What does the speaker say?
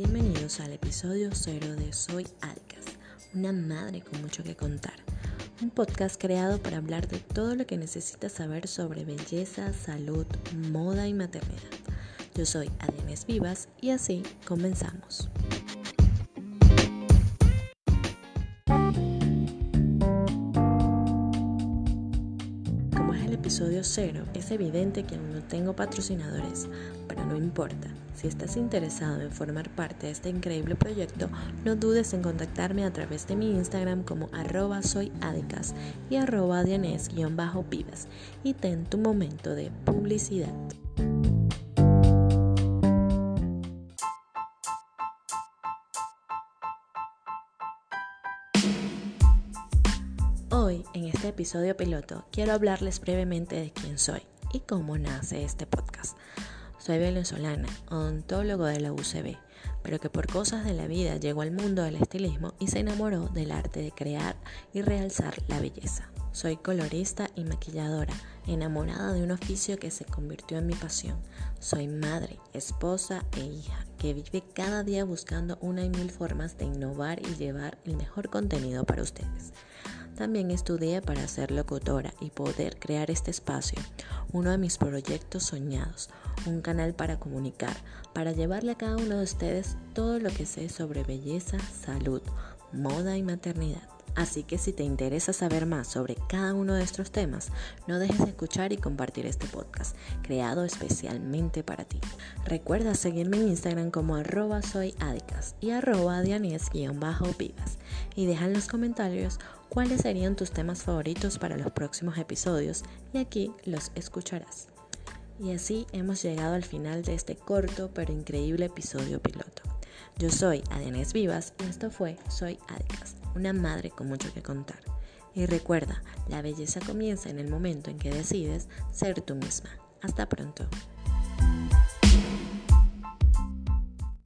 Bienvenidos al episodio 0 de Soy Alcas, una madre con mucho que contar. Un podcast creado para hablar de todo lo que necesitas saber sobre belleza, salud, moda y maternidad. Yo soy Adienes Vivas y así comenzamos. El episodio 0, es evidente que aún no tengo patrocinadores, pero no importa. Si estás interesado en formar parte de este increíble proyecto, no dudes en contactarme a través de mi Instagram como arroba soyadicas y arroba dianes-pibas y ten tu momento de publicidad. Hoy, en este episodio piloto, quiero hablarles brevemente de quién soy y cómo nace este podcast. Soy venezolana, ontólogo de la UCB, pero que por cosas de la vida llegó al mundo del estilismo y se enamoró del arte de crear y realzar la belleza. Soy colorista y maquilladora, enamorada de un oficio que se convirtió en mi pasión. Soy madre, esposa e hija, que vive cada día buscando una y mil formas de innovar y llevar el mejor contenido para ustedes. También estudié para ser locutora y poder crear este espacio, uno de mis proyectos soñados, un canal para comunicar, para llevarle a cada uno de ustedes todo lo que sé sobre belleza, salud, moda y maternidad. Así que si te interesa saber más sobre cada uno de estos temas, no dejes de escuchar y compartir este podcast, creado especialmente para ti. Recuerda seguirme en Instagram como arroba soyadicas y arroba dianes-pibas y deja en los comentarios cuáles serían tus temas favoritos para los próximos episodios y aquí los escucharás. Y así hemos llegado al final de este corto pero increíble episodio piloto. Yo soy Adenes Vivas y esto fue Soy Adicas, una madre con mucho que contar. Y recuerda, la belleza comienza en el momento en que decides ser tú misma. Hasta pronto.